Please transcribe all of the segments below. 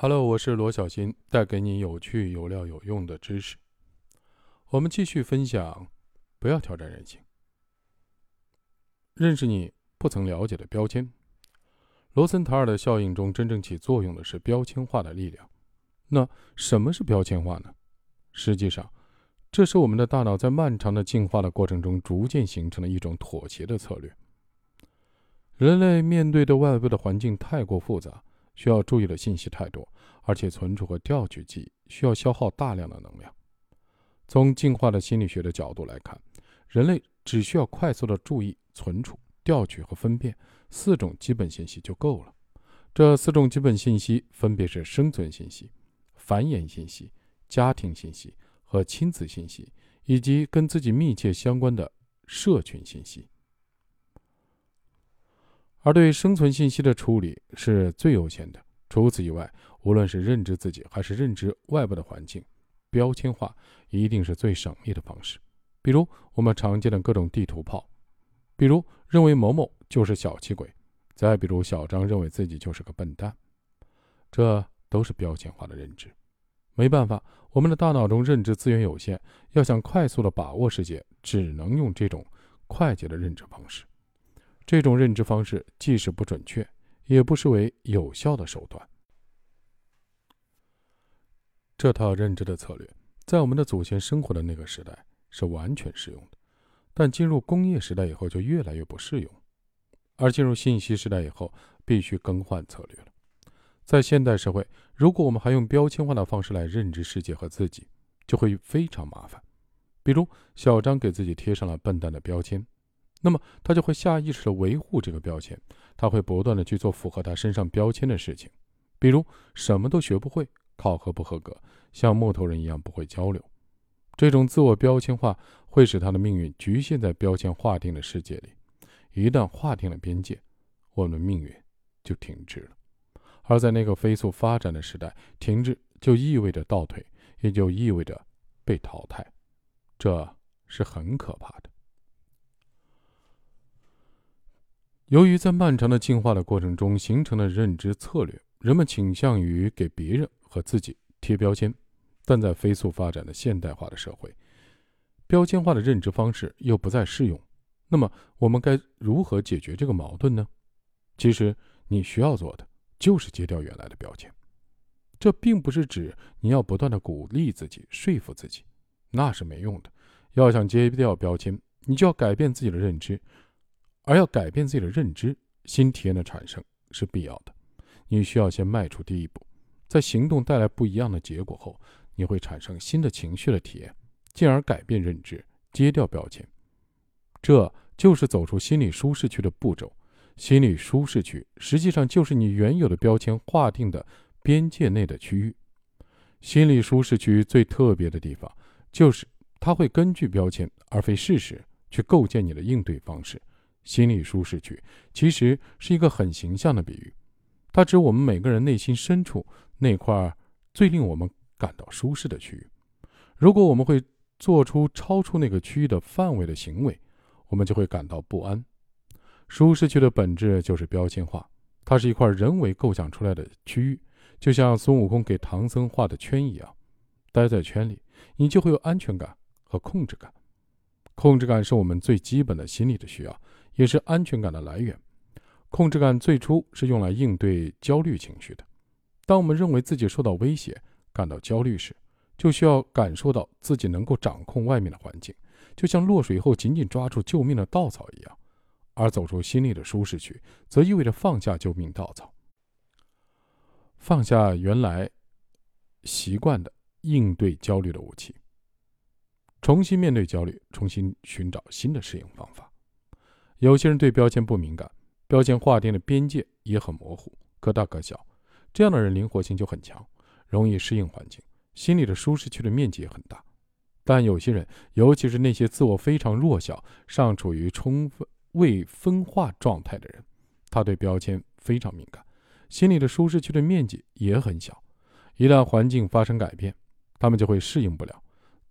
Hello，我是罗小新，带给你有趣、有料、有用的知识。我们继续分享，不要挑战人性，认识你不曾了解的标签。罗森塔尔的效应中，真正起作用的是标签化的力量。那什么是标签化呢？实际上，这是我们的大脑在漫长的进化的过程中逐渐形成的一种妥协的策略。人类面对的外部的环境太过复杂。需要注意的信息太多，而且存储和调取记忆需要消耗大量的能量。从进化的心理学的角度来看，人类只需要快速的注意、存储、调取和分辨四种基本信息就够了。这四种基本信息分别是生存信息、繁衍信息、家庭信息和亲子信息，以及跟自己密切相关的社群信息。而对生存信息的处理是最优先的。除此以外，无论是认知自己还是认知外部的环境，标签化一定是最省力的方式。比如我们常见的各种地图炮，比如认为某某就是小气鬼，再比如小张认为自己就是个笨蛋，这都是标签化的认知。没办法，我们的大脑中认知资源有限，要想快速的把握世界，只能用这种快捷的认知方式。这种认知方式既是不准确，也不失为有效的手段。这套认知的策略，在我们的祖先生活的那个时代是完全适用的，但进入工业时代以后就越来越不适用，而进入信息时代以后，必须更换策略了。在现代社会，如果我们还用标签化的方式来认知世界和自己，就会非常麻烦。比如，小张给自己贴上了笨蛋的标签。那么他就会下意识的维护这个标签，他会不断的去做符合他身上标签的事情，比如什么都学不会，考核不合格，像木头人一样不会交流。这种自我标签化会使他的命运局限在标签划定的世界里，一旦划定了边界，我们命运就停滞了。而在那个飞速发展的时代，停滞就意味着倒退，也就意味着被淘汰，这是很可怕的。由于在漫长的进化的过程中形成的认知策略，人们倾向于给别人和自己贴标签，但在飞速发展的现代化的社会，标签化的认知方式又不再适用。那么，我们该如何解决这个矛盾呢？其实，你需要做的就是揭掉原来的标签。这并不是指你要不断的鼓励自己、说服自己，那是没用的。要想揭掉标签，你就要改变自己的认知。而要改变自己的认知，新体验的产生是必要的。你需要先迈出第一步，在行动带来不一样的结果后，你会产生新的情绪的体验，进而改变认知，揭掉标签。这就是走出心理舒适区的步骤。心理舒适区实际上就是你原有的标签划定的边界内的区域。心理舒适区最特别的地方，就是它会根据标签而非事实去构建你的应对方式。心理舒适区其实是一个很形象的比喻，它指我们每个人内心深处那块最令我们感到舒适的区域。如果我们会做出超出那个区域的范围的行为，我们就会感到不安。舒适区的本质就是标签化，它是一块人为构想出来的区域，就像孙悟空给唐僧画的圈一样。待在圈里，你就会有安全感和控制感。控制感是我们最基本的心理的需要。也是安全感的来源。控制感最初是用来应对焦虑情绪的。当我们认为自己受到威胁、感到焦虑时，就需要感受到自己能够掌控外面的环境，就像落水后紧紧抓住救命的稻草一样。而走出心理的舒适区，则意味着放下救命稻草，放下原来习惯的应对焦虑的武器，重新面对焦虑，重新寻找新的适应方法。有些人对标签不敏感，标签划定的边界也很模糊，可大可小。这样的人灵活性就很强，容易适应环境，心里的舒适区的面积也很大。但有些人，尤其是那些自我非常弱小、尚处于充分未分化状态的人，他对标签非常敏感，心里的舒适区的面积也很小。一旦环境发生改变，他们就会适应不了。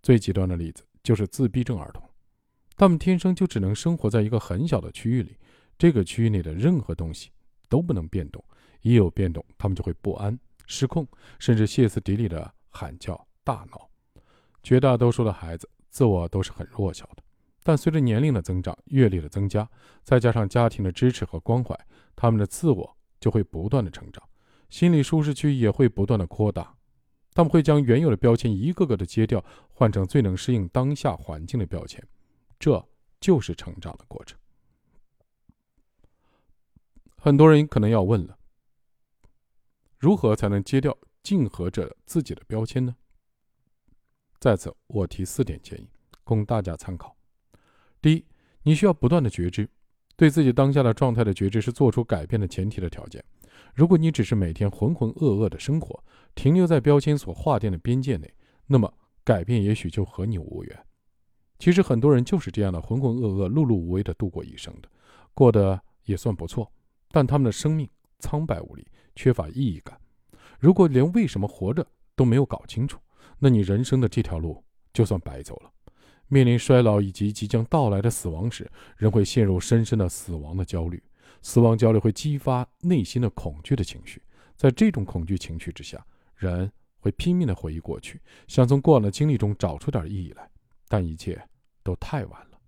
最极端的例子就是自闭症儿童。他们天生就只能生活在一个很小的区域里，这个区域内的任何东西都不能变动，一有变动，他们就会不安，失控，甚至歇斯底里的喊叫、大闹。绝大多数的孩子自我都是很弱小的，但随着年龄的增长、阅历的增加，再加上家庭的支持和关怀，他们的自我就会不断的成长，心理舒适区也会不断的扩大。他们会将原有的标签一个个的揭掉，换成最能适应当下环境的标签，这就是成长的过程。很多人可能要问了：如何才能揭掉竞合者自己的标签呢？在此，我提四点建议，供大家参考。第一，你需要不断的觉知，对自己当下的状态的觉知是做出改变的前提的条件。如果你只是每天浑浑噩噩的生活，停留在标签所划定的边界内，那么改变也许就和你无缘。其实很多人就是这样的浑浑噩噩、碌碌无为的度过一生的，过得也算不错，但他们的生命苍白无力，缺乏意义感。如果连为什么活着都没有搞清楚，那你人生的这条路就算白走了。面临衰老以及即将到来的死亡时，人会陷入深深的死亡的焦虑。死亡焦虑会激发内心的恐惧的情绪，在这种恐惧情绪之下，人会拼命的回忆过去，想从过往的经历中找出点意义来，但一切都太晚了。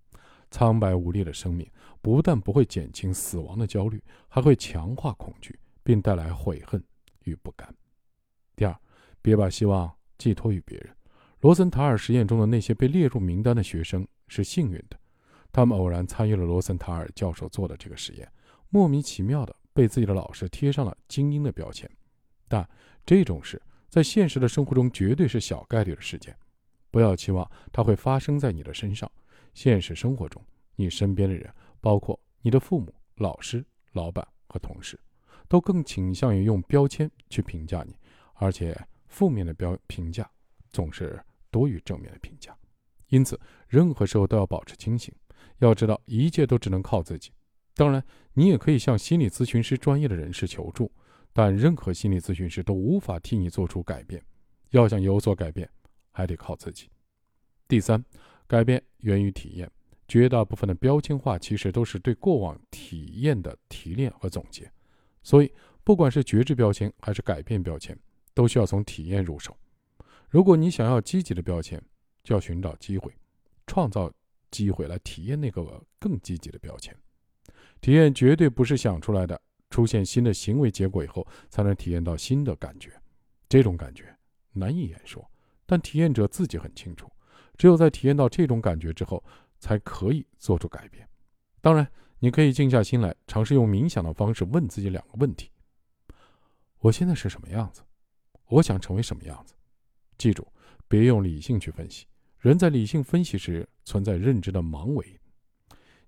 苍白无力的生命不但不会减轻死亡的焦虑，还会强化恐惧，并带来悔恨与不甘。第二，别把希望寄托于别人。罗森塔尔实验中的那些被列入名单的学生是幸运的，他们偶然参与了罗森塔尔教授做的这个实验。莫名其妙的被自己的老师贴上了精英的标签，但这种事在现实的生活中绝对是小概率的事件，不要期望它会发生在你的身上。现实生活中，你身边的人，包括你的父母、老师、老板和同事，都更倾向于用标签去评价你，而且负面的标评价总是多于正面的评价。因此，任何时候都要保持清醒，要知道一切都只能靠自己。当然，你也可以向心理咨询师专业的人士求助，但任何心理咨询师都无法替你做出改变。要想有所改变，还得靠自己。第三，改变源于体验。绝大部分的标签化其实都是对过往体验的提炼和总结。所以，不管是觉知标签还是改变标签，都需要从体验入手。如果你想要积极的标签，就要寻找机会，创造机会来体验那个更积极的标签。体验绝对不是想出来的，出现新的行为结果以后，才能体验到新的感觉。这种感觉难以言说，但体验者自己很清楚。只有在体验到这种感觉之后，才可以做出改变。当然，你可以静下心来，尝试用冥想的方式问自己两个问题：我现在是什么样子？我想成为什么样子？记住，别用理性去分析。人在理性分析时，存在认知的盲维。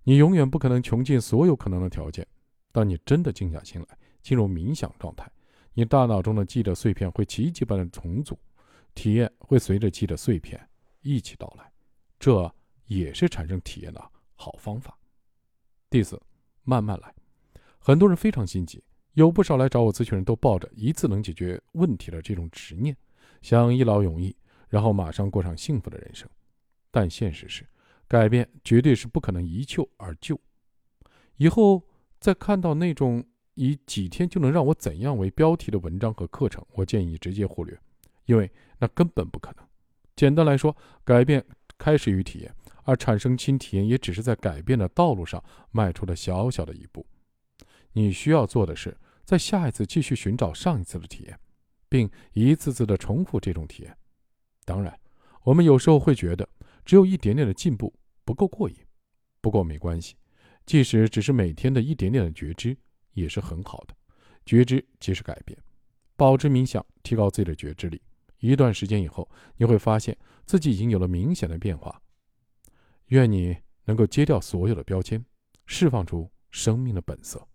你永远不可能穷尽所有可能的条件。当你真的静下心来，进入冥想状态，你大脑中的记忆碎片会奇迹般的重组，体验会随着记忆碎片一起到来。这也是产生体验的好方法。第四，慢慢来。很多人非常心急，有不少来找我咨询人都抱着一次能解决问题的这种执念，想一劳永逸，然后马上过上幸福的人生。但现实是。改变绝对是不可能一蹴而就。以后再看到那种以几天就能让我怎样为标题的文章和课程，我建议直接忽略，因为那根本不可能。简单来说，改变开始于体验，而产生新体验也只是在改变的道路上迈出了小小的一步。你需要做的是，在下一次继续寻找上一次的体验，并一次次的重复这种体验。当然，我们有时候会觉得只有一点点的进步。不够过瘾，不过没关系，即使只是每天的一点点的觉知，也是很好的。觉知即是改变，保持冥想，提高自己的觉知力。一段时间以后，你会发现自己已经有了明显的变化。愿你能够揭掉所有的标签，释放出生命的本色。